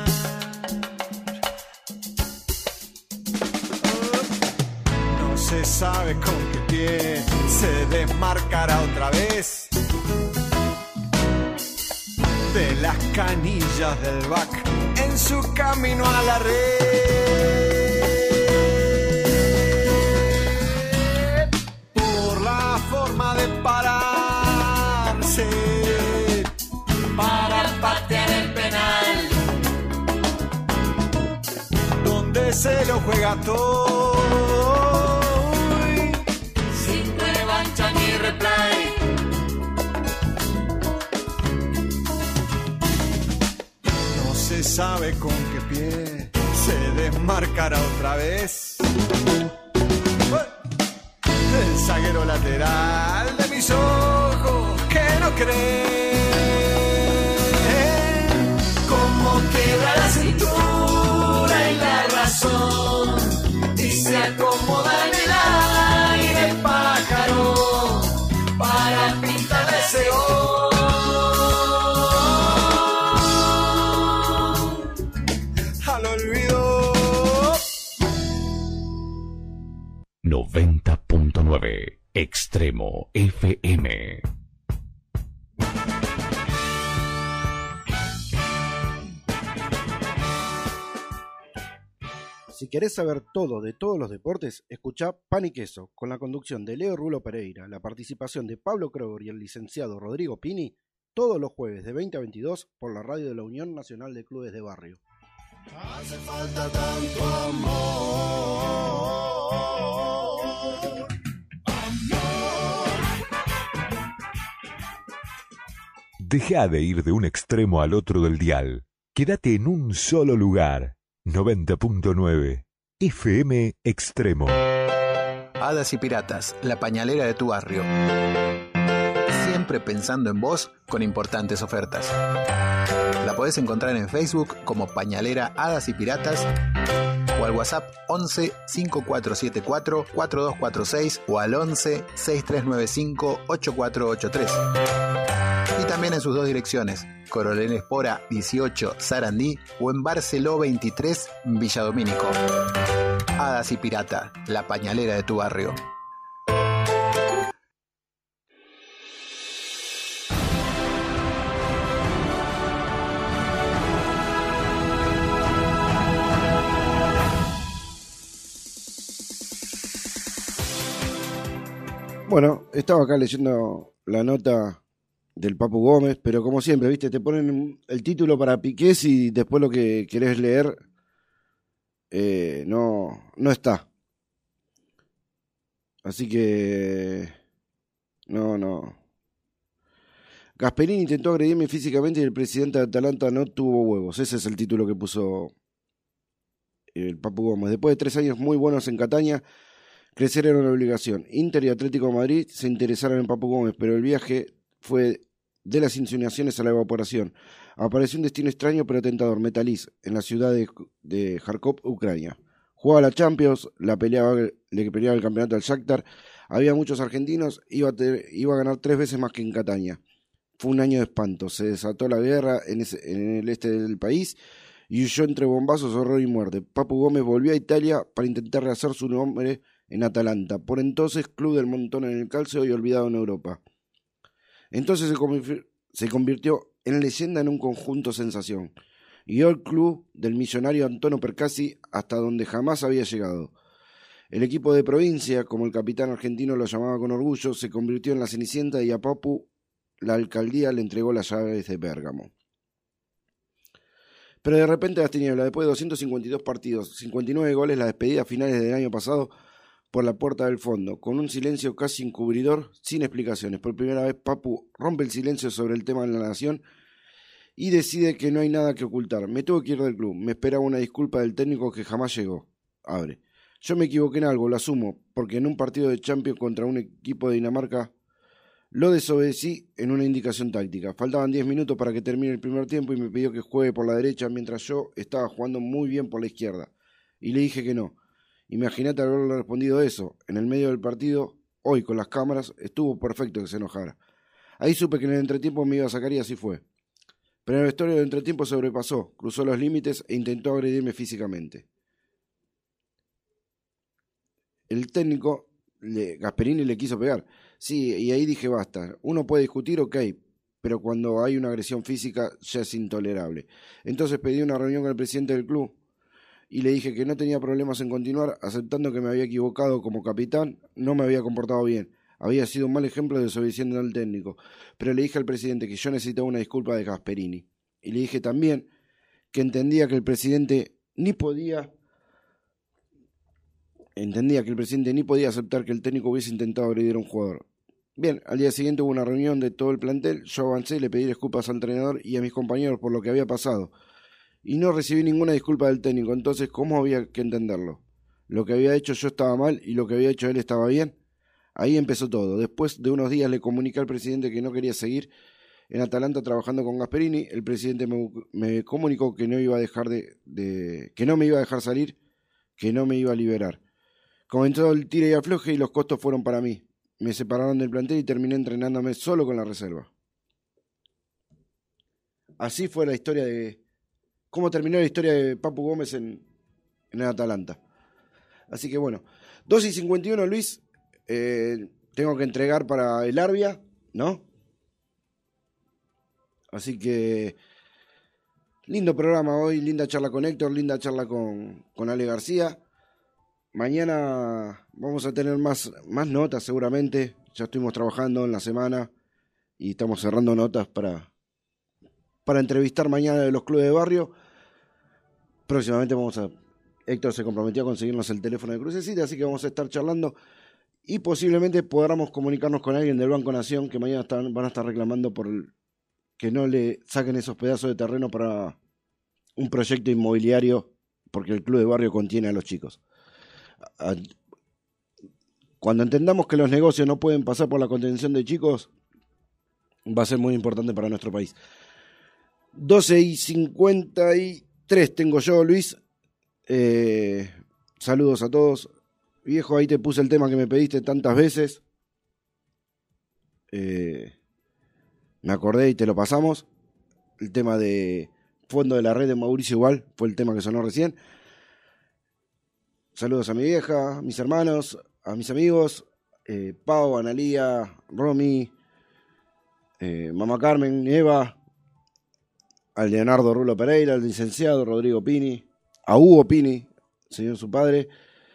Se lo juega todo Uy, sin revancha ni replay. No se sabe con qué pie se desmarcará otra vez. El zaguero lateral de mis ojos que no creen corazón y se acomoda en el aire pájaro para pintar deseos. Al olvido. 90.9 Extremo FM Si querés saber todo de todos los deportes, escuchá Pan y Queso, con la conducción de Leo Rulo Pereira, la participación de Pablo Kroger y el licenciado Rodrigo Pini, todos los jueves de 20 a 22 por la radio de la Unión Nacional de Clubes de Barrio. Hace falta tanto amor. Deja de ir de un extremo al otro del dial. Quédate en un solo lugar. 90.9 FM Extremo. Hadas y Piratas, la pañalera de tu barrio. Siempre pensando en vos con importantes ofertas. La podés encontrar en Facebook como Pañalera Hadas y Piratas o al WhatsApp 11 5474 4246 o al 11 6395 8483. También en sus dos direcciones, Coronel Espora 18 Sarandí o en Barceló 23 Villadomínico. Hadas y Pirata, la pañalera de tu barrio. Bueno, estaba acá leyendo la nota del Papu Gómez, pero como siempre, viste, te ponen el título para Piqués y después lo que querés leer eh, no, no está. Así que no, no. Gasperini intentó agredirme físicamente y el presidente de Atalanta no tuvo huevos. Ese es el título que puso el Papu Gómez. Después de tres años muy buenos en Cataña, crecer era una obligación. Inter y Atlético Madrid se interesaron en Papu Gómez, pero el viaje fue de las insinuaciones a la evaporación. Apareció un destino extraño pero tentador, Metalis, en la ciudad de, Kharkov, Ucrania. Jugaba la Champions, la peleaba, le peleaba el campeonato al Shakhtar. Había muchos argentinos, iba a, te- iba a ganar tres veces más que en Cataña. Fue un año de espanto. Se desató la guerra en, ese- en el este del país y huyó entre bombazos, horror y muerte. Papu Gómez volvió a Italia para intentar rehacer su nombre en Atalanta, por entonces club del montón en el calcio y olvidado en Europa. Entonces se, convirtió- en leyenda en un conjunto sensación. Guió el club del millonario Antonio Percassi hasta donde jamás había llegado. El equipo de provincia, como el capitán argentino lo llamaba con orgullo, se convirtió en la Cenicienta y a Papu la alcaldía le entregó las llaves de Bérgamo. Pero de repente las tinieblas, después de 252 partidos, 59 goles, la despedida a finales del año pasado por la puerta del fondo, con un silencio casi encubridor, sin explicaciones. Por primera vez Papu rompe el silencio sobre el tema de la nación y decide que no hay nada que ocultar. Me tuve que ir del club, me esperaba una disculpa del técnico que jamás llegó. Abre. Yo me equivoqué en algo, lo asumo, porque en un partido de Champions contra un equipo de Dinamarca lo desobedecí en una indicación táctica. Faltaban 10 minutos para que termine el primer tiempo y me pidió que juegue por la derecha mientras yo estaba jugando muy bien por la izquierda. Y le dije que no. Imagínate haberle respondido eso. En el medio del partido, hoy con las cámaras, estuvo perfecto que se enojara. Ahí supe que en el entretiempo me iba a sacar y así fue. Pero en el vestuario del entretiempo sobrepasó, cruzó los límites e intentó agredirme físicamente. El técnico, le, Gasperini, le quiso pegar. Sí, y ahí dije basta. Uno puede discutir, ok, pero cuando hay una agresión física ya es intolerable. Entonces pedí una reunión con el presidente del club y le dije que no tenía problemas en continuar, aceptando que me había equivocado como capitán, no me había comportado bien. Había sido un mal ejemplo de desobedeciendo al técnico. Pero le dije al presidente que yo necesitaba una disculpa de Gasperini. Y le dije también que entendía que el presidente ni podía entendía que el presidente ni podía aceptar que el técnico hubiese intentado agredir a un jugador. Bien, al día siguiente hubo una reunión de todo el plantel, yo avancé y le pedí disculpas al entrenador y a mis compañeros por lo que había pasado. Y no recibí ninguna disculpa del técnico, entonces ¿cómo había que entenderlo? Lo que había hecho yo estaba mal y lo que había hecho él estaba bien. Ahí empezó todo. Después de unos días le comuniqué al presidente que no quería seguir en Atalanta trabajando con Gasperini. El presidente me, comunicó que no iba a dejar de, de- que no me iba a dejar salir, que no me iba a liberar. Comenzó el tire y afloje y los costos fueron para mí. Me separaron del plantel y terminé entrenándome solo con la reserva. Así fue la historia de. Cómo terminó la historia de Papu Gómez en, en Atalanta. Así que bueno, 2 y 51, Luis. eh, tengo que entregar para el Arbia, ¿no? Así que lindo programa hoy, linda charla con Héctor, linda charla con, con Ale García. Mañana vamos a tener más, más notas seguramente. Ya estuvimos trabajando en la semana y estamos cerrando notas para, para entrevistar mañana de los clubes de barrio. Próximamente vamos a... Héctor se comprometió a conseguirnos el teléfono de Crucecita, así que vamos a estar charlando y posiblemente podamos comunicarnos con alguien del Banco Nación que mañana están, van a estar reclamando por que no le saquen esos pedazos de terreno para un proyecto inmobiliario porque el club de barrio contiene a los chicos. Cuando entendamos que los negocios no pueden pasar por la contención de chicos, va a ser muy importante para nuestro país. 12 y 53 tengo yo, Luis. Eh, saludos a todos. Viejo, ahí te puse el tema que me pediste tantas veces. Eh, me acordé y te lo pasamos. El tema de Fondo de la Red de Mauricio Igual fue el tema que sonó recién. Saludos a mi vieja, a mis hermanos, a mis amigos, eh, Pau, Analía, Romy, eh, Mamá Carmen, Eva, al Leonardo Rulo Pereira, al licenciado Rodrigo Pini, a Hugo Pini, señor su padre.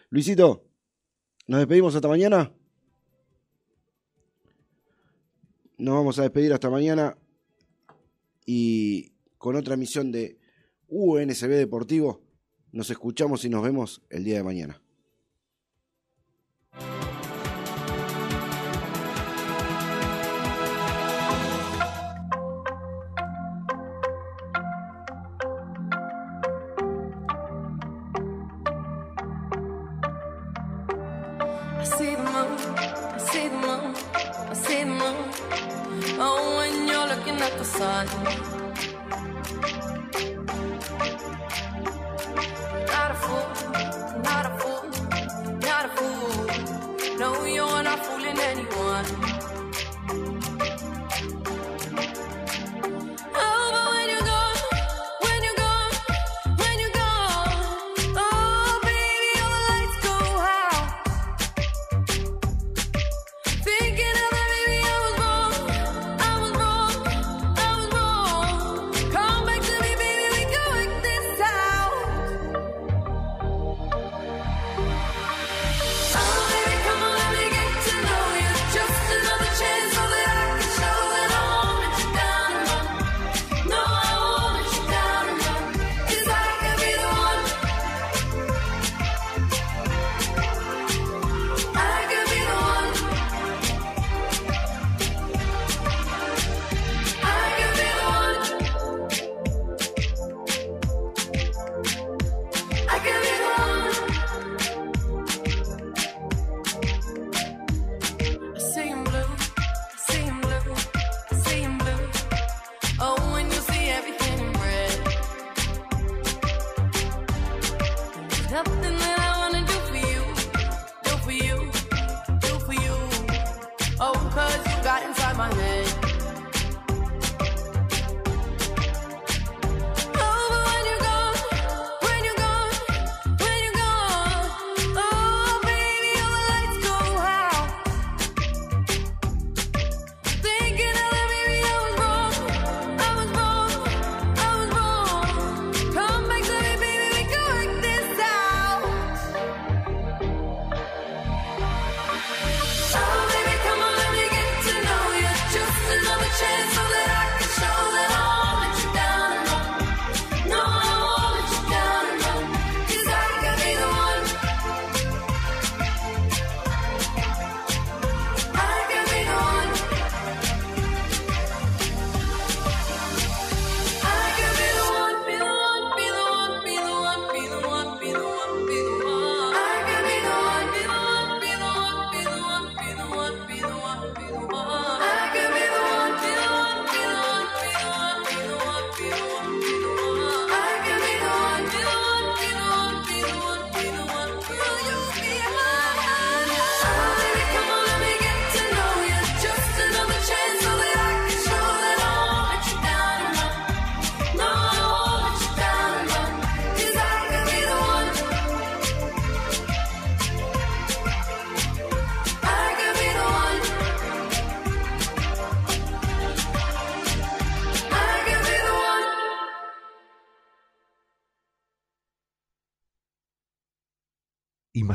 Luisito, nos despedimos hasta mañana. Nos vamos a despedir hasta mañana y con otra emisión de UNCB Deportivo nos escuchamos y nos vemos el día de mañana.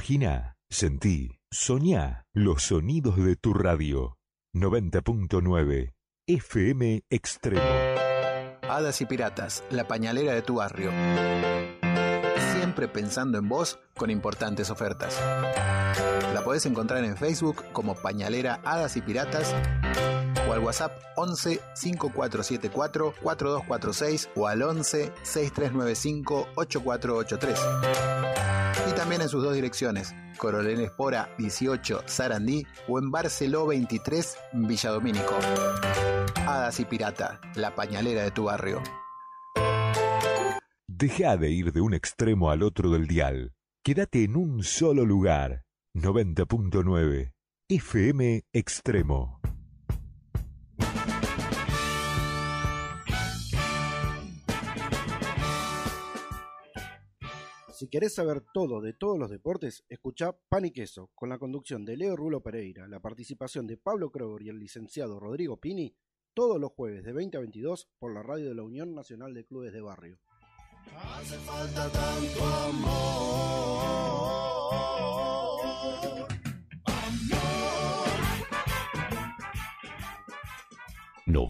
Imagina, sentí, soñá los sonidos de tu radio. 90.9 FM Extremo. Hadas y Piratas, la pañalera de tu barrio. Siempre pensando en vos con importantes ofertas. La podés encontrar en Facebook como Pañalera Hadas y Piratas o al WhatsApp 11 5474 4246 o al 11 6395 8483. También en sus dos direcciones, Coronel Espora 18 Sarandí o en Barceló 23 Villadomínico. Hadas y Pirata, la pañalera de tu barrio. Deja de ir de un extremo al otro del dial. Quédate en un solo lugar. 90.9 FM Extremo. Si querés saber todo de todos los deportes, escuchá Pan y Queso, con la conducción de Leo Rulo Pereira, la participación de Pablo Kroger y el licenciado Rodrigo Pini, todos los jueves de 20 a 22 por la radio de la Unión Nacional de Clubes de Barrio. Hace falta tanto amor. No